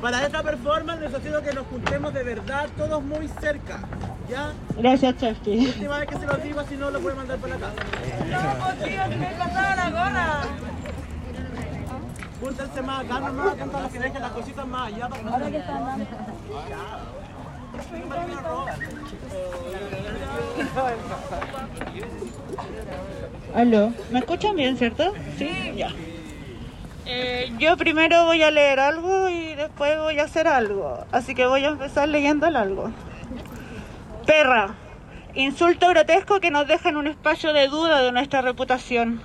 Para esta performance necesito que nos juntemos de verdad todos muy cerca. ¿Ya? Gracias, Chesky. Última vez que se los digo, si no lo puede mandar para la casa. No, tío, que me he cortado la gorra. Júntense más acá nomás, para que dejen las cositas más allá. Ahora que están dando. Aló, ¿me escuchan bien, cierto? Sí, ya. Eh, yo primero voy a leer algo después voy a hacer algo. Así que voy a empezar leyendo algo. Perra. Insulto grotesco que nos deja en un espacio de duda de nuestra reputación.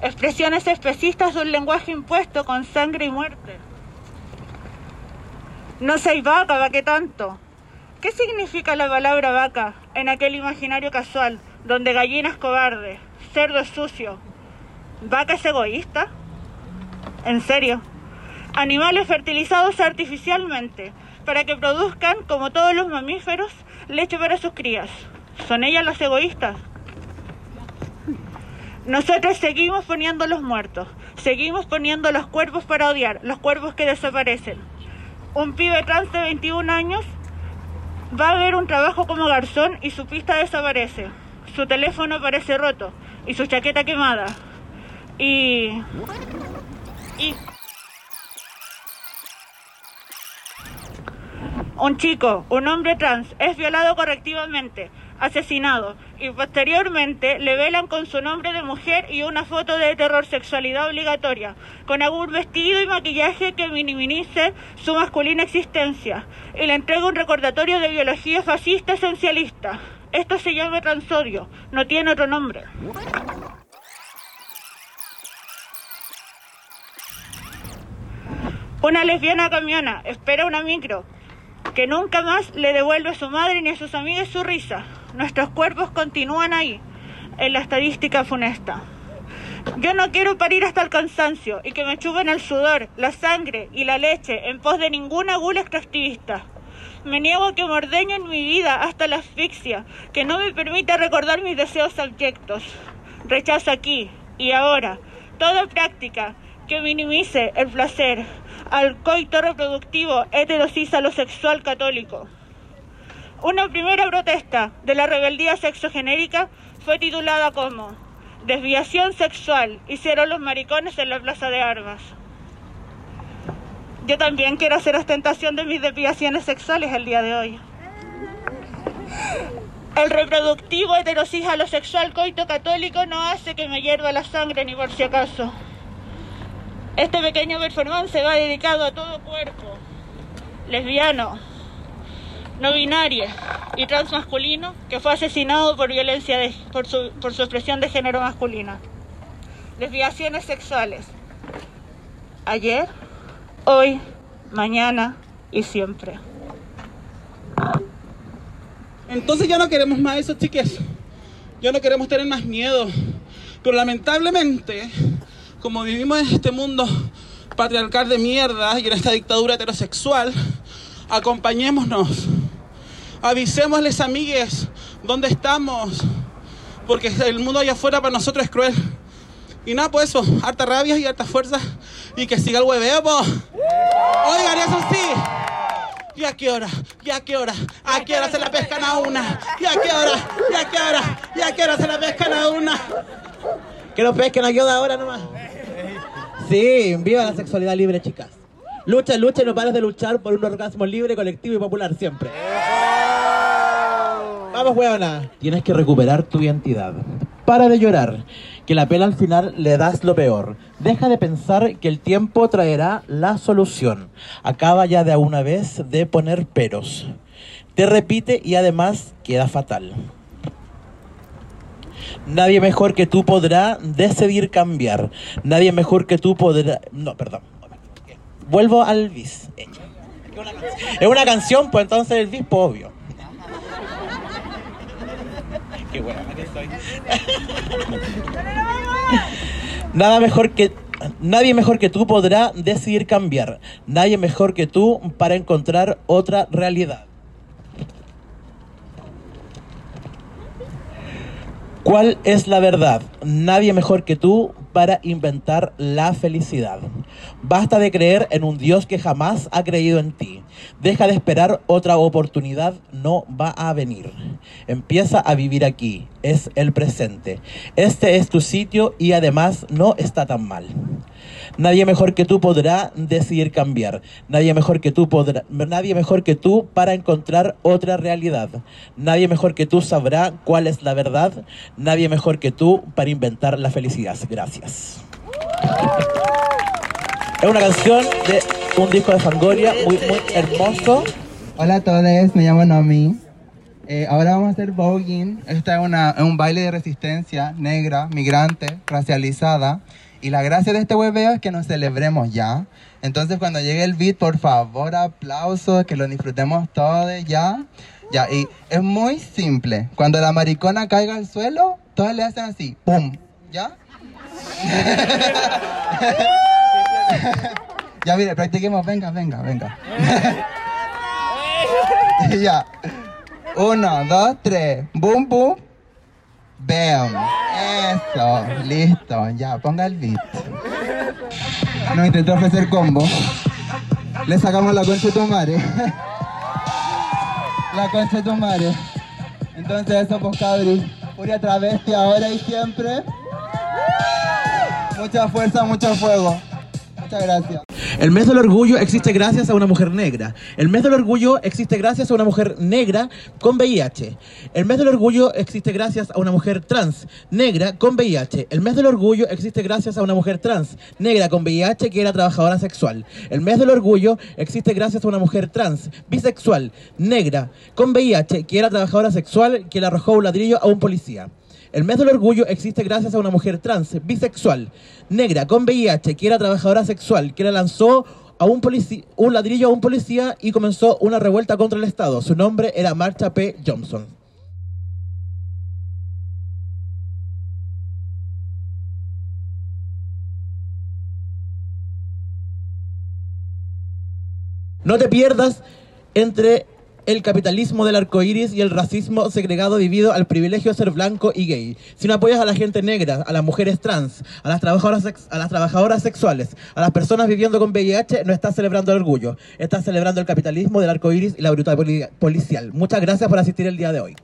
Expresiones especistas de un lenguaje impuesto con sangre y muerte. No soy vaca, va que tanto. ¿Qué significa la palabra vaca en aquel imaginario casual donde gallina es cobarde, cerdo sucio, vaca es egoísta? ¿En serio? Animales fertilizados artificialmente para que produzcan, como todos los mamíferos, leche para sus crías. ¿Son ellas las egoístas? Nosotros seguimos poniendo los muertos, seguimos poniendo los cuerpos para odiar, los cuerpos que desaparecen. Un pibe trans de 21 años va a ver un trabajo como garzón y su pista desaparece. Su teléfono parece roto y su chaqueta quemada. Y... Y... Un chico, un hombre trans, es violado correctivamente, asesinado y posteriormente le velan con su nombre de mujer y una foto de terror sexualidad obligatoria, con algún vestido y maquillaje que minimice su masculina existencia y le entrega un recordatorio de biología fascista esencialista. Esto se llama transodio, no tiene otro nombre. Una lesbiana camiona, espera una micro, que nunca más le devuelve a su madre ni a sus amigas su risa. Nuestros cuerpos continúan ahí, en la estadística funesta. Yo no quiero parir hasta el cansancio y que me chupen el sudor, la sangre y la leche en pos de ninguna gula extractivista. Me niego a que me ordeñen mi vida hasta la asfixia, que no me permita recordar mis deseos abyectos. Rechazo aquí y ahora toda práctica que minimice el placer al coito reproductivo heterosexual católico. Una primera protesta de la rebeldía sexogenérica fue titulada como Desviación sexual hicieron los maricones en la plaza de armas. Yo también quiero hacer ostentación de mis desviaciones sexuales el día de hoy. El reproductivo heterosexual coito católico no hace que me hierva la sangre ni por si acaso. Este pequeño performance va dedicado a todo cuerpo, lesbiano, no binario y transmasculino que fue asesinado por violencia de, por, su, por su expresión de género masculina. Desviaciones sexuales. Ayer, hoy, mañana y siempre. Entonces ya no queremos más eso, chiques. Ya no queremos tener más miedo. Pero lamentablemente, como vivimos en este mundo patriarcal de mierda y en esta dictadura heterosexual, acompañémonos. Avisémosles, amigues, dónde estamos. Porque el mundo allá afuera para nosotros es cruel. Y nada, pues eso, harta rabia y harta fuerza. Y que siga el hueveo. Oigan, eso sí. ¿Y a qué hora? ¿Y a qué hora? ¿A qué hora se la pescan a una? ¿Y a qué hora? ¿Y a qué hora? ¿Y a qué hora se la pescan a una? Que lo pesquen a hora ahora nomás. Sí, viva la sexualidad libre, chicas. Lucha, lucha y no pares de luchar por un orgasmo libre, colectivo y popular siempre. Vamos, huevona. Tienes que recuperar tu identidad. Para de llorar, que la pela al final le das lo peor. Deja de pensar que el tiempo traerá la solución. Acaba ya de una vez de poner peros. Te repite y además queda fatal. Nadie mejor que tú podrá decidir cambiar. Nadie mejor que tú podrá... No, perdón. Vuelvo al bis. Es una canción, pues entonces el bis, pues, obvio. Qué buena que soy. Nada mejor que Nadie mejor que tú podrá decidir cambiar. Nadie mejor que tú para encontrar otra realidad. ¿Cuál es la verdad? Nadie mejor que tú para inventar la felicidad. Basta de creer en un Dios que jamás ha creído en ti. Deja de esperar otra oportunidad, no va a venir. Empieza a vivir aquí, es el presente. Este es tu sitio y además no está tan mal. Nadie mejor que tú podrá decidir cambiar. Nadie mejor que tú podrá, nadie mejor que tú para encontrar otra realidad. Nadie mejor que tú sabrá cuál es la verdad. Nadie mejor que tú para inventar la felicidad. Gracias. Es una canción de un disco de Fangoria muy, muy hermoso. Hola a todos, me llamo Nomi. Eh, ahora vamos a hacer voguing. Esta es, una, es un baile de resistencia negra, migrante, racializada. Y la gracia de este hueveo es que nos celebremos ya. Entonces cuando llegue el beat, por favor, aplausos, que lo disfrutemos todos ya. Ya, y es muy simple. Cuando la maricona caiga al suelo, todos le hacen así, ¡pum! ¿Ya? ya, mire, practiquemos, venga, venga, venga. ya. Uno, dos, tres. Boom, boom. Bam. Eso. Listo. Ya, ponga el beat. Nos intentó ofrecer combo. Le sacamos la concha de tu madre. la concha de tu madre. Entonces eso, pues cabri. Furia travesti ahora y siempre. Mucha fuerza, mucho fuego. Muchas gracias. El mes del orgullo existe gracias a una mujer negra. El mes del orgullo existe gracias a una mujer negra con VIH. El mes del orgullo existe gracias a una mujer trans negra con VIH. El mes del orgullo existe gracias a una mujer trans negra con VIH que era trabajadora sexual. El mes del orgullo existe gracias a una mujer trans bisexual negra con VIH que era trabajadora sexual que le arrojó un ladrillo a un policía. El mes del orgullo existe gracias a una mujer trans, bisexual, negra, con VIH, que era trabajadora sexual, que le lanzó a un, un ladrillo a un policía y comenzó una revuelta contra el Estado. Su nombre era Marcha P. Johnson. No te pierdas entre el capitalismo del arco iris y el racismo segregado debido al privilegio de ser blanco y gay. Si no apoyas a la gente negra, a las mujeres trans, a las trabajadoras, a las trabajadoras sexuales, a las personas viviendo con VIH, no estás celebrando el orgullo. Estás celebrando el capitalismo del arco iris y la brutalidad policial. Muchas gracias por asistir el día de hoy.